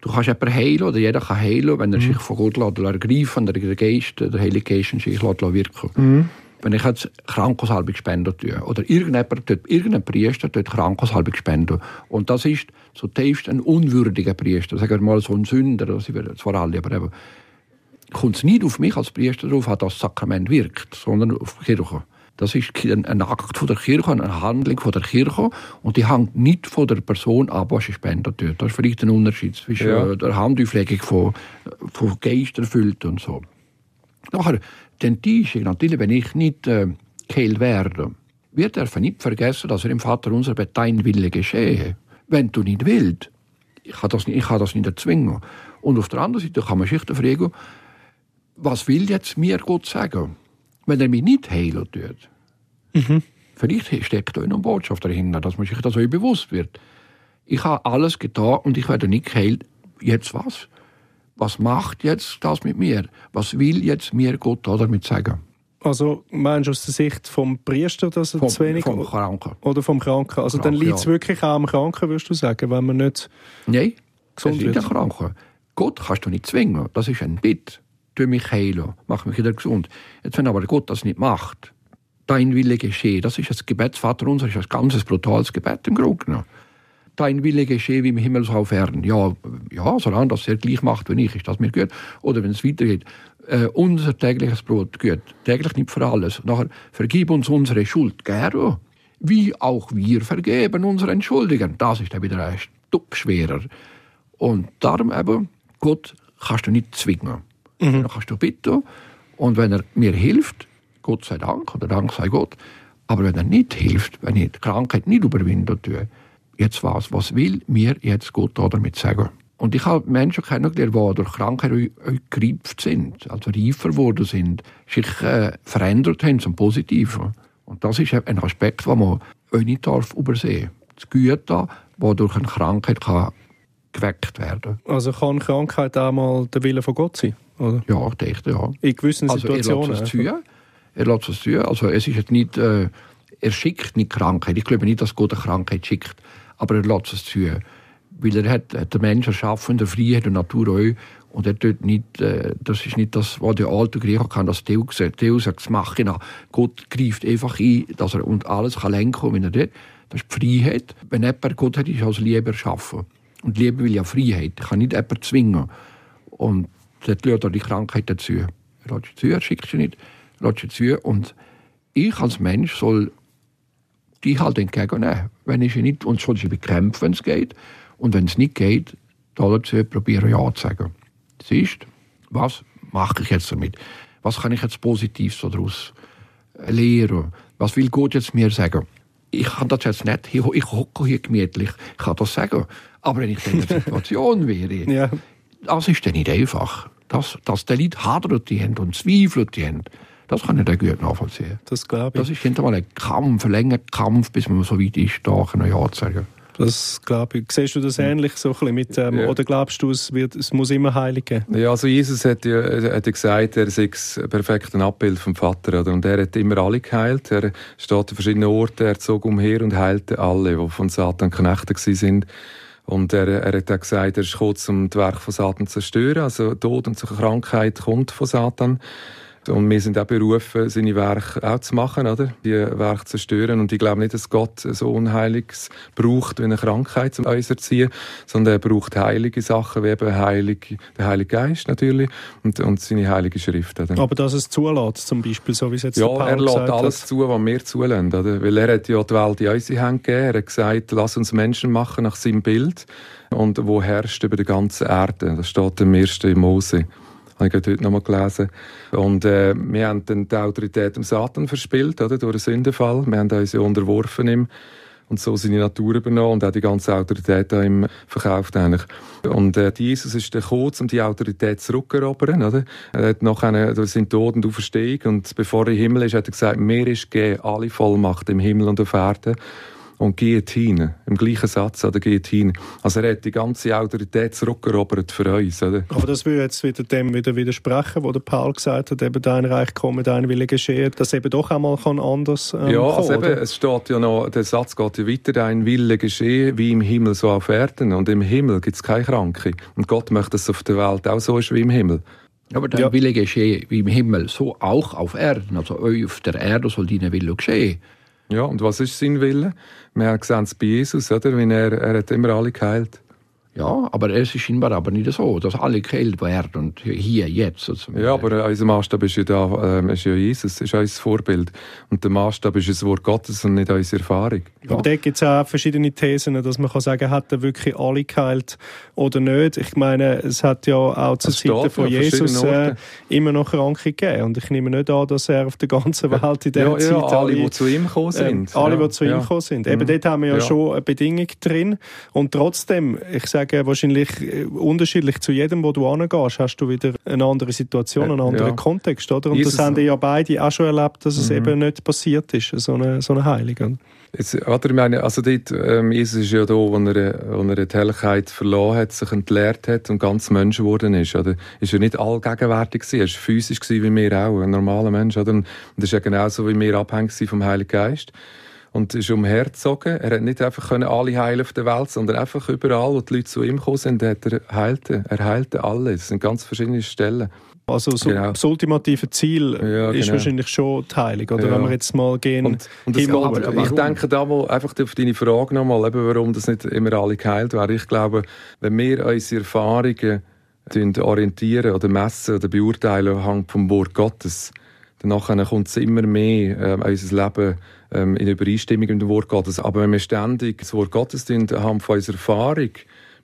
du kannst jemanden heilen, oder jeder kann heilen, wenn er mhm. sich von Gott ergreifen lässt, der Geist, der Heilige Geist in sich wirken mhm wenn ich jetzt Krankenhaushalbung spende tue, oder irgendjemand dort, irgendein Priester dort Krankenhaushalbung spende, und das ist zutiefst ein unwürdiger Priester, sagen wir mal so ein Sünder, das sind zwar alle, aber eben, kommt es nicht auf mich als Priester drauf, hat das Sakrament wirkt, sondern auf die Kirche. Das ist ein Akt von der Kirche, eine Handlung von der Kirche und die hängt nicht von der Person ab, was sie spendet. Das ist vielleicht ein Unterschied zwischen ja. der Handauflegung von, von Geist erfüllt und so. Nachher, den Tisch, natürlich, wenn ich nicht äh, geheilt werde, wir dürfen nicht vergessen, dass er im Vater unser dein Wille geschehe. Wenn du nicht willst, ich kann das nicht, ich kann das nicht erzwingen. Und auf der anderen Seite kann man sich fragen, was will jetzt mir Gott sagen, wenn er mich nicht heilen tut? Mhm. Vielleicht steckt da eine Botschaft dahinter, dass man sich das auch bewusst wird. Ich habe alles getan und ich werde nicht geheilt. Jetzt was? Was macht jetzt das mit mir? Was will jetzt mir Gott damit sagen? Also meinst du aus der Sicht vom Priester, dass er vom, zu wenig... Vom Kranken. Oder vom Kranken. Also Kranken, dann liegt es ja. wirklich auch am Kranken, würdest du sagen, wenn man nicht Nein, gesund wird? Nein, Kranken. Gott kannst du nicht zwingen. Das ist ein Bitt. Tu mich heilen, mach mich wieder gesund. Jetzt, wenn aber Gott das nicht macht, dein Wille geschehe, das ist das Gebetsvater unser, ist ein ganz brutales Gebet im Grunde genommen dein Wille geschehe wie im Himmel so auf Erden. Ja, ja, solange das er gleich macht wie ich, ist das mir gut. Oder wenn es weitergeht, äh, unser tägliches Brot, gut, täglich nicht für alles. Nachher, vergib uns unsere Schuld, gerne, wie auch wir vergeben unseren Schuldigen. Das ist dann wieder ein Stück schwerer. Und darum eben, Gott kannst du nicht zwingen. Mhm. Dann kannst du bitten. Und wenn er mir hilft, Gott sei Dank, oder Dank sei Gott, aber wenn er nicht hilft, wenn ich die Krankheit nicht überwinden tue, jetzt was, was will mir jetzt Gott damit sagen? Und ich habe Menschen kennengelernt, die durch Krankheit gereift sind, also reifer geworden sind, sich äh, verändert haben zum Positiven. Und das ist ein Aspekt, den man auch nicht darf übersehen darf. Das Güte, das durch eine Krankheit kann geweckt werden Also kann Krankheit auch mal der Wille von Gott sein? Oder? Ja, ich denke, ja. In gewissen also Situationen? Er lässt es zu. Er lässt es zu. Also es ist jetzt nicht, äh, er schickt nicht Krankheit. Ich glaube nicht, dass Gott eine Krankheit schickt aber er lässt es zu. Weil er hat, hat der Mensch erschaffen, der Freiheit und Natur auch. Und er tut nicht, äh, das ist nicht das, was der alte Grieche kann, das Deus, Deus sagt, Machina. Gott greift einfach ein, dass er und alles kann lenken, wenn er das. Das ist die Freiheit. Wenn jemand Gott hat, ist als Liebe erschaffen. Und Liebe will ja Freiheit. Ich kann nicht jemanden zwingen. Und dort lässt er die Krankheit dazu. Er lässt sie zu, er schickt sie nicht, er lässt sie zu. Und ich als Mensch soll die halt entgegennehmen. Wenn ich nicht, und sie bekämpfen, wenn es geht. Und wenn es nicht geht, dazu probieren Ja zu sagen. Ist, was mache ich jetzt damit? Was kann ich jetzt Positives daraus lernen? Was will Gott jetzt mir sagen? Ich kann das jetzt nicht, ich, ich hocke hier gemütlich, ich kann das sagen. Aber wenn ich in der Situation wäre, ja. das ist dann nicht einfach. Dass, dass die Leute hadern die haben und zweifeln die haben. Das kann ich dann gut nachvollziehen. Das glaube ich. Das ist hinterher mal ein Kampf, ein länger Kampf, bis man so weit ist, da ein Ja zu sagen. Das glaube ich. Siehst du das ähnlich so ein mit, ähm, ja. oder glaubst du, es, wird, es muss immer heilig geben? Ja, also Jesus hat ja, hat ja gesagt, er sei das perfekte Abbild vom Vater. Oder? Und er hat immer alle geheilt. Er steht an verschiedenen Orten, er zog umher und heilte alle, die von Satan Knechte sind. Und er, er hat auch gesagt, er ist kurz um das Werk von Satan zu zerstören. Also Tod und Krankheit kommt von Satan. Und wir sind auch berufen, seine Werke auch zu machen, oder? Die Werke zu zerstören. Und ich glaube nicht, dass Gott so Unheiliges braucht wie eine Krankheit, um uns erziehen, sondern er braucht heilige Sachen, wie eben heilig, der Heilige Geist natürlich und, und seine heilige Schrift. Oder? Aber dass es zulässt, zum Beispiel, so wie es jetzt Ja, er lässt alles hat. zu, was wir zulassen, oder? Weil er hat ja die Welt in unsere Hände gegeben. Er hat gesagt, lass uns Menschen machen nach seinem Bild und wo herrscht über die ganze Erde. Das steht im 1. Mose habe ich heute nochmal gelesen. Und äh, wir haben dann die Autorität dem Satan verspielt, oder, durch einen Sündenfall. Wir haben uns ja unterworfen ihm und so seine Natur übernommen und auch die ganze Autorität an ihm verkauft eigentlich. Und äh, Jesus ist dann kurz, um die Autorität zurückerobern, oder? Er hat nachher, da sind Tod und Auferstehung und bevor er im Himmel ist, hat er gesagt, mir ist gegeben alle Vollmacht im Himmel und auf Erden und Guillotine, im gleichen Satz an der Guillotine. Also er hat die ganze Autorität zurückerobert für uns. Oder? Aber das würde jetzt wieder dem wieder widersprechen, wo der Paul gesagt hat, eben dein Reich komme, dein Wille geschehe, dass eben doch einmal kann anders ähm, Ja, also kommen, eben, es steht ja noch, der Satz geht ja weiter, dein Wille geschehe, wie im Himmel so auf Erden. Und im Himmel gibt es keine Kranke. Und Gott möchte, dass es auf der Welt auch so ist wie im Himmel. Aber dein ja. Wille geschehe wie im Himmel, so auch auf Erden. Also auf der Erde soll dein Wille geschehen. Ja, und was ist sein Wille? Wir haben es bei Jesus, oder? Wenn er, er hat immer alle geheilt. Ja, aber es ist scheinbar aber nicht so, dass alle geheilt werden und hier, jetzt. Also ja, aber unser Maßstab ist ja, da, äh, ist ja Jesus, ist unser Vorbild. Und der Maßstab ist das Wort Gottes und nicht unsere Erfahrung. Ja. Aber da gibt es auch verschiedene Thesen, dass man kann sagen hat er wirklich alle geheilt oder nicht. Ich meine, es hat ja auch zu Zeiten von Jesus äh, immer noch Kranke gegeben. Und ich nehme nicht an, dass er auf der ganzen Welt in dieser ja, Zeit... Ja, alle, die zu ihm gekommen sind. Äh, alle, die zu ihm gekommen sind. Eben mhm. dort haben wir ja, schon eine Bedingung drin. Und trotzdem, ich sage, sagen, wahrscheinlich äh, unterschiedlich zu jedem, wo du angehst, hast du wieder eine andere Situation, einen anderen ja. Kontext, oder? Und Jesus. das haben die ja beide auch schon erlebt, dass es mhm. eben nicht passiert ist, so eine, so eine Heiligung. Jetzt, oder, ich meine, also dort, ähm, Jesus ist ja da, wo er, wo er die Helligkeit verloren hat, sich entleert hat und ganz Mensch geworden ist. Oder? Ist er nicht allgegenwärtig gewesen, er war physisch gewesen, wie wir auch, ein normaler Mensch. Oder? Und das ist ja genauso, wie wir abhängig sind vom Heiligen Geist und ist umhergezogen. Er hat nicht einfach können alle heilen auf der Welt, sondern einfach überall, wo die Leute zu ihm gekommen sind, hat er heilte. Er heilte alle. Das sind ganz verschiedene Stellen. Also so genau. das ultimative Ziel ja, ist genau. wahrscheinlich schon die Heilung, oder ja. wenn wir jetzt mal gehen. Und, und das geht, ich denke da mal einfach auf deine Frage nochmal, eben, warum das nicht immer alle geheilt werden. Ich glaube, wenn wir unsere Erfahrungen orientieren oder messen oder beurteilen anhand vom Wort Gottes, dann kommt es immer mehr äh, unser Leben ähm, in Übereinstimmung mit dem Wort Gottes. Aber wenn wir ständig das Wort Gottes anhand von unserer Erfahrung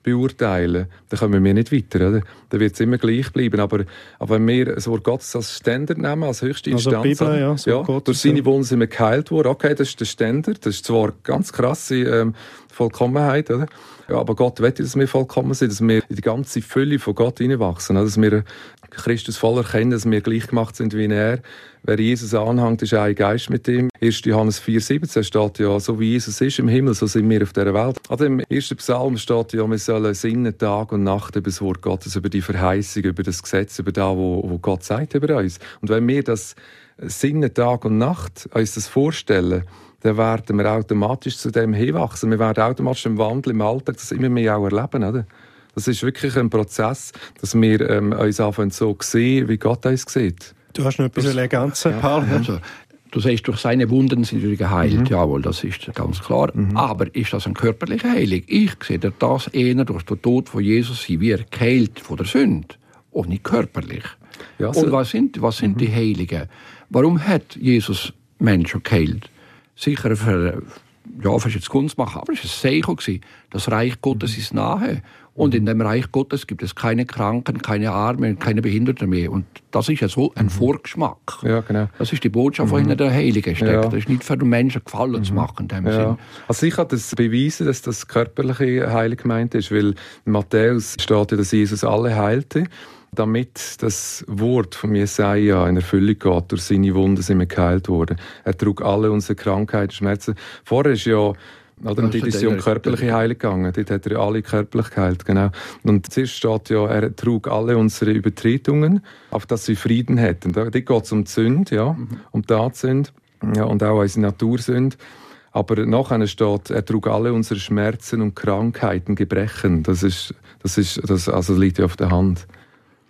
beurteilen, dann kommen wir nicht weiter. Oder? Dann wird es immer gleich bleiben. Aber, aber wenn wir das Wort Gottes als Standard nehmen, als höchste also Instanz, Bibel, ja, ja, durch seine Wunden sind wir geheilt worden. Okay, das ist der Standard. Das ist zwar ganz krasse ähm, Vollkommenheit, oder? Ja, aber Gott will, dass wir vollkommen sind, dass wir in die ganze Fülle von Gott hineinwachsen, dass wir Christus voll erkennen, dass wir gleich gemacht sind wie er. Wer Jesus anhängt, ist ein Geist mit ihm. 1. Johannes 4,17 steht ja, so wie Jesus ist im Himmel, so sind wir auf dieser Welt. An dem ersten Psalm steht ja, wir sollen sinnen Tag und Nacht über das Wort Gottes, über die Verheißung, über das Gesetz, über das, wo Gott sagt über uns. Und wenn wir das sinnen Tag und Nacht uns das vorstellen, dann werden wir automatisch zu dem hinwachsen. Wir werden automatisch im Wandel im Alltag das immer mehr auch erleben, oder? Das ist wirklich ein Prozess, dass wir ähm, uns anfangen so sehen, wie Gott uns sieht. Du hast noch etwas ja, Paul. Also, du sagst, durch seine Wunden sind wir geheilt. Mhm. Jawohl, das ist ganz klar. Mhm. Aber ist das eine körperliche Heilung? Ich sehe das eher durch den Tod von Jesus, wie er geheilt von der Sünde und nicht körperlich. Ja, so. Und was sind, was sind mhm. die Heiligen? Warum hat Jesus Menschen geheilt? Sicher für, ja, für jetzt Kunst machen, aber es war ein Zeichen. Das Reich Gottes mhm. ist nahe. Und in dem Reich Gottes gibt es keine Kranken, keine Armen, keine Behinderten mehr. Und das ist ja so ein mhm. Vorgeschmack. Ja, genau. Das ist die Botschaft, die mhm. hinter der Heiligen steckt. Ja. Das ist nicht für den Menschen gefallen mhm. zu machen. In dem ja. Sinn. Also ich kann das beweisen, dass das körperliche Heilig gemeint ist, weil in Matthäus steht ja, dass Jesus alle heilte damit das Wort von Jesaja in Erfüllung geht. Durch seine Wunden sind wir geheilt worden. Er trug alle unsere Krankheiten, Schmerzen. Vorher ist ja oder? Und dort ist ja um körperliche Heilung gegangen. Dort hat er alle körperlich geheilt, genau. Und zuerst steht ja, er trug alle unsere Übertretungen, auf dass wir Frieden hätten. Dort geht es um die Sünde, ja, mhm. um die Tatsünde, ja, und auch unsere Natursünde. Aber nachher steht, er trug alle unsere Schmerzen und Krankheiten, Gebrechen. Das ist, das ist, das also liegt ja auf der Hand.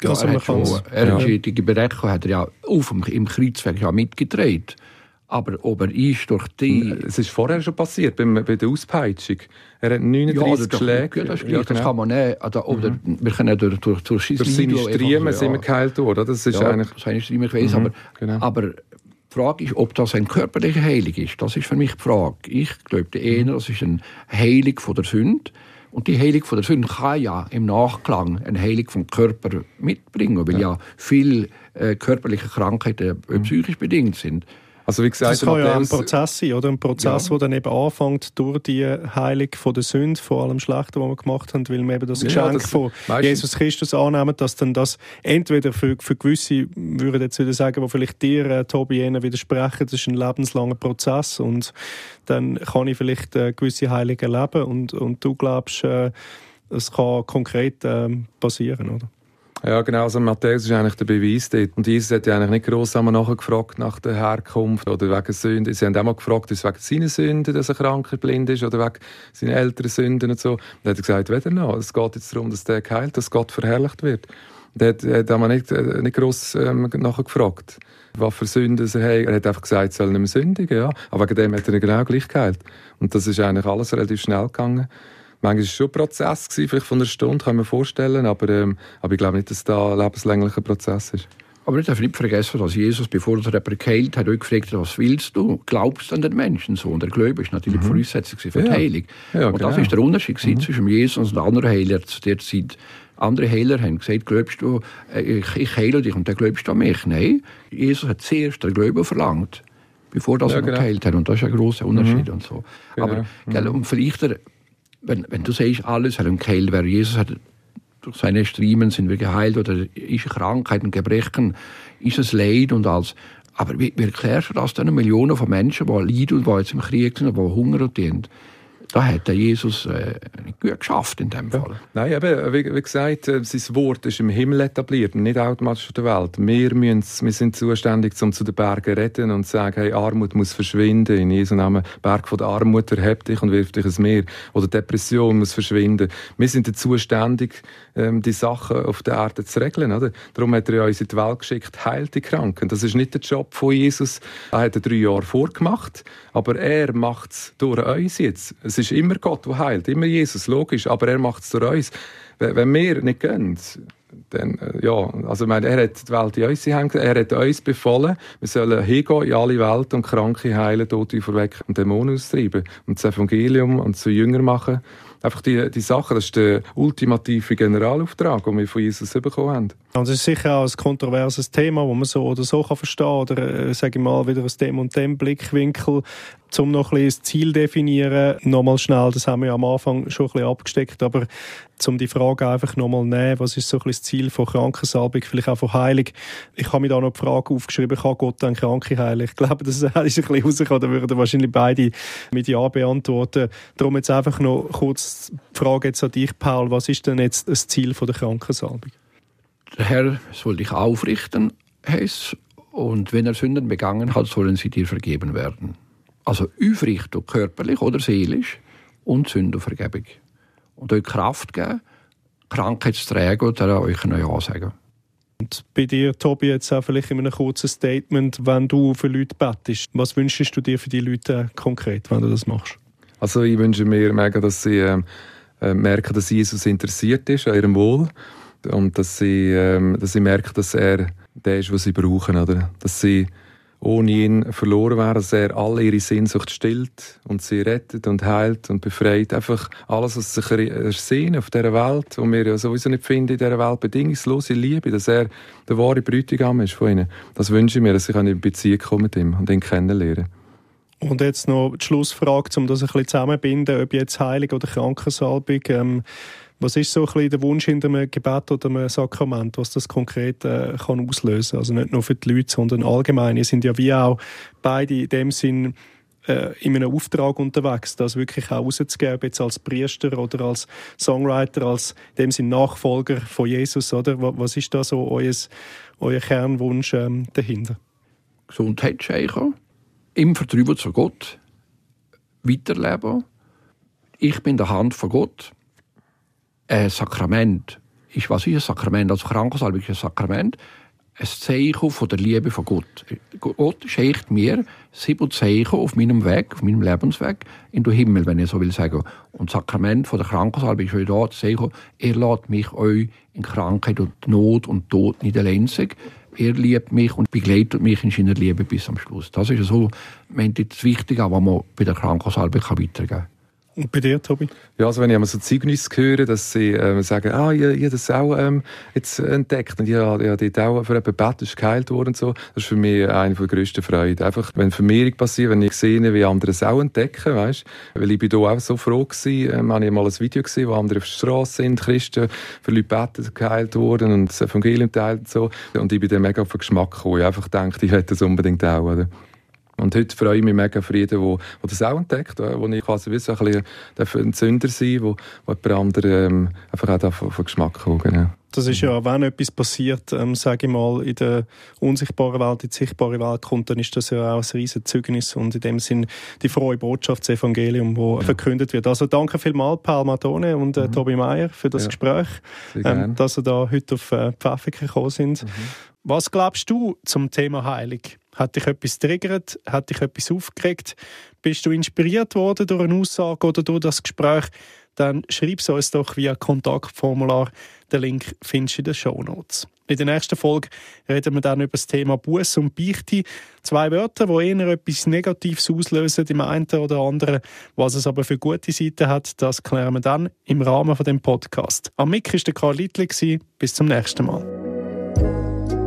Ja, also er, er ja. die Berechnung hat er ja auf dem, im Kreuzweg ja mitgedreht. Aber ob er ist durch die... Es ist vorher schon passiert, bei, bei der Auspeitschung. Er hat 39 ja, Schläge. Ja, das, ja, das genau. kann man nicht. Oder, oder mhm. Wir können durch, durch, durch, durch seine Striemen sind wir geheilt worden. Das ist ja, eigentlich... seine Striemen gewesen. Mhm. Aber, genau. aber die Frage ist, ob das eine körperliche Heilung ist. Das ist für mich die Frage. Ich glaube eher, das ist eine Heilung von der Sünde. Und die Heilung von der Sünde kann ja im Nachklang eine Heilung vom Körper mitbringen, weil ja, ja viele äh, körperliche Krankheiten äh, psychisch bedingt sind. Also wie gesagt, das kann ja ein Prozess sein, oder? Ein Prozess, ja. der dann eben anfängt durch die Heilung von der Sünde, vor allem Schlechten, die wir gemacht haben, weil wir eben das Geschenk ja, das von Jesus Christus annehmen, dass dann das entweder für, für gewisse, würde jetzt wieder sagen, wo vielleicht dir, äh, Tobi, jenen widersprechen, das ist ein lebenslanger Prozess und dann kann ich vielleicht äh, gewisse Heilung erleben und, und du glaubst, äh, es kann konkret äh, passieren, oder? Ja, genau. Also Matthäus ist eigentlich der Beweis dort. Und Jesus hat ja eigentlich nicht gross nachgefragt nach der Herkunft oder wegen Sünden. Sie haben auch mal gefragt, ist es wegen seiner Sünden, dass er krank blind ist oder wegen seiner älteren Sünden und so. Und dann hat er gesagt, weder noch. Es geht jetzt darum, dass der geheilt, dass Gott verherrlicht wird. Und er hat, hat aber nicht, äh, nicht gross ähm, nachgefragt, was für Sünden er hat. Er hat einfach gesagt, er soll nicht mehr sündigen. Ja. Aber wegen dem hat er ihn genau gleich geheilt. Und das ist eigentlich alles relativ schnell gegangen. Manchmal war es schon ein Prozess, gewesen, vielleicht von einer Stunde, kann ich mir vorstellen, aber, ähm, aber ich glaube nicht, dass da ein lebenslänglicher Prozess ist. Aber ich darf nicht vergessen, dass Jesus, bevor er jemanden geheilt hat, auch gefragt hat, was willst du? Glaubst du an den Menschen so? Und der Glaube ist natürlich mhm. Voraussetzung für die ja. Heilung. Ja, und das genau. ist der Unterschied mhm. zwischen Jesus und anderen Heilern zu der Zeit. Andere Heiler haben gesagt, glaubst du, äh, ich, ich heile dich und dann glaubst du an mich. Nein, Jesus hat zuerst den Glauben verlangt, bevor das ja, er genau. geheilt hat. Und das ist ein grosser Unterschied. Mhm. Und so. Genau. Aber, mhm. und vielleicht der, wenn, wenn du siehst, alles hat einen Kehl, wer Jesus hat, durch seine Striemen sind wir geheilt oder ist Krankheiten, Gebrechen, ist es Leid und alles. Aber wie, wie erklärst du das den Millionen von Menschen, die leiden und die jetzt im Krieg sind, die Hunger und da hat der Jesus äh, nicht gut geschafft in dem Fall. Ja. Nein, eben, wie, wie, gesagt, äh, sein Wort ist im Himmel etabliert nicht automatisch auf der Welt. Wir, müssen, wir sind zuständig, um zu den Bergen zu reden und zu sagen, hey, Armut muss verschwinden. In Jesu Namen, Berg von der Armut erhebt dich und wirft dich ins Meer. Oder Depression muss verschwinden. Wir sind zuständig, ähm, die Sachen auf der Erde zu regeln. Oder? Darum hat er uns in die Welt geschickt, heilt die Kranken. Das ist nicht der Job von Jesus. Er hat er drei Jahre vorgemacht, aber er macht es durch uns jetzt. Es ist immer Gott, der heilt, immer Jesus, logisch, aber er macht es durch uns. Wenn wir nicht gehen, dann, äh, ja, also meine, er hat die Welt in unsere Hände, er hat uns befohlen, wir sollen hingehen in alle Welt und Kranke heilen, Tote verwecken und Dämonen austreiben und das Evangelium und zu Jünger machen einfach die, die Sachen, das ist der ultimative Generalauftrag, den wir von Jesus bekommen haben. Und es ist sicher auch ein kontroverses Thema, das man so oder so kann verstehen oder, äh, sage ich mal, wieder aus dem und dem Blickwinkel um noch ein bisschen das Ziel definieren, nochmal schnell, das haben wir ja am Anfang schon ein bisschen abgesteckt, aber um die Frage einfach nochmal nehmen, was ist so ein das Ziel von Krankensalbung, vielleicht auch von Heilung. Ich habe mir da noch die Frage aufgeschrieben, kann Gott dann Kranke heilen? Ich glaube, das ist ein bisschen rausgekommen, da würden wahrscheinlich beide mit Ja beantworten. Darum jetzt einfach noch kurz die Frage jetzt an dich, Paul, was ist denn jetzt das Ziel von der Krankensalbung? Der Herr soll dich aufrichten, heißt, und wenn er Sünden begangen hat, sollen sie dir vergeben werden. Also Aufrichtung, körperlich oder seelisch und Sündenvergebung. Und euch Kraft geben, Krankheit zu tragen oder euch ein Ja sagen. Und bei dir, Tobi, jetzt auch vielleicht in einem kurzen Statement, wenn du für Leute bettest, was wünschst du dir für die Leute konkret, wenn du das machst? Also ich wünsche mir mega, dass sie äh, äh merken, dass Jesus interessiert ist an ihrem Wohl und dass sie, äh, dass sie merken, dass er der ist, was sie brauchen, oder? Dass sie ohne ihn verloren wären, dass er alle ihre Sehnsucht stillt und sie rettet und heilt und befreit. Einfach alles, was sich ersehen auf dieser Welt, wo wir ja sowieso nicht finden in dieser Welt, bedingungslose Liebe, dass er der wahre Bräutigam ist von ihnen. Das wünsche ich mir, dass ich in Beziehung komme mit ihm und ihn kennenlernen und jetzt noch die Schlussfrage, um das ein bisschen zusammenzubinden, ob jetzt Heilig oder Krankensalbung. Ähm, was ist so ein bisschen der Wunsch in einem Gebet oder einem Sakrament, was das konkret äh, kann auslösen? Also nicht nur für die Leute, sondern allgemein. Ihr sind ja wie auch beide in dem Sinn äh, in einem Auftrag unterwegs, das wirklich auch rauszugeben, jetzt als Priester oder als Songwriter, als in dem Sinn Nachfolger von Jesus, oder? Was ist da so euer, euer Kernwunsch ähm, dahinter? Gesundheit schenken, im Vertrauen zu Gott, weiterleben. Ich bin der Hand von Gott ein Sakrament ist, was ist ein Sakrament? Also Krankensalbung ist ein Sakrament, ein Zeichen von der Liebe von Gott. Gott schenkt mir sieben Zeichen auf meinem Weg, auf meinem Lebensweg in den Himmel, wenn ich so will sagen. Und das Sakrament von der Krankensalbung ist euch da, das Zeichen, er lässt mich euch in Krankheit und Not und Tod niederlänzig. Er liebt mich und begleitet mich in seiner Liebe bis am Schluss. Das ist so, das Wichtige, was man bei der Krankensalbung weitergeben kann. Und bei dir, Tobi? Ja, also wenn ich einmal so Zeugnisse höre, dass sie ähm, sagen, ah, ich, ich habe das auch ähm, jetzt entdeckt und ich habe, ich habe auch für jemanden gebetet, ist geheilt worden und so. Das ist für mich eine der grössten Freuden. Einfach, wenn Vermehrung passiert, wenn ich sehe, wie andere es auch entdecken, weißt Weil ich bin da auch so froh gewesen, ähm, habe ich mal ein Video gesehen, wo andere auf der Straße sind, Christen, für Leute beten, geheilt wurden und das Evangelium teilt und so. Und ich bin dann mega auf den Geschmack gekommen. Ich einfach gedacht, ich hätte das unbedingt auch, oder? Und heute freue ich mich mega für jeden, der, das auch entdeckt, wo ich quasi wie so ein, bisschen ein Zünder sein wo, wo jemand anderes ähm, einfach auch von, von Geschmack kommt. Genau. Das ist ja, wenn etwas passiert, ähm, sage ich mal, in der unsichtbaren Welt, in die sichtbare Welt kommt, dann ist das ja auch ein riesen Zeugnis und in dem Sinn die frohe Botschaft, das Evangelium, wo ja. verkündet wird. Also danke vielmals, Paul Matone und äh, mhm. Tobi Meier für das ja. Gespräch, ähm, dass ihr da heute auf äh, Pfäffiken gekommen sind. Mhm. Was glaubst du zum Thema Heilig? Hat dich etwas triggert? Hat dich etwas aufgeregt? Bist du inspiriert worden durch eine Aussage oder durch das Gespräch? Dann schreib es uns doch via Kontaktformular. Den Link findest du in den Show Notes. In der nächsten Folge reden wir dann über das Thema Buß und Beichte. Zwei Wörter, die eher etwas Negatives auslösen im einen oder anderen. Was es aber für gute Seiten hat, das klären wir dann im Rahmen von dem Podcast. Am Mick war Karl Littli. Bis zum nächsten Mal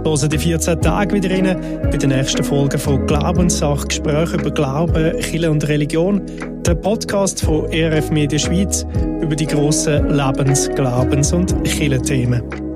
hören die 14 Tage wieder rein bei der nächsten Folge von Glaubenssache, Gespräche über Glauben, Kirche und Religion, der Podcast von ERF Media Schweiz über die grossen Lebens-, Glaubens- und Kirchenthemen.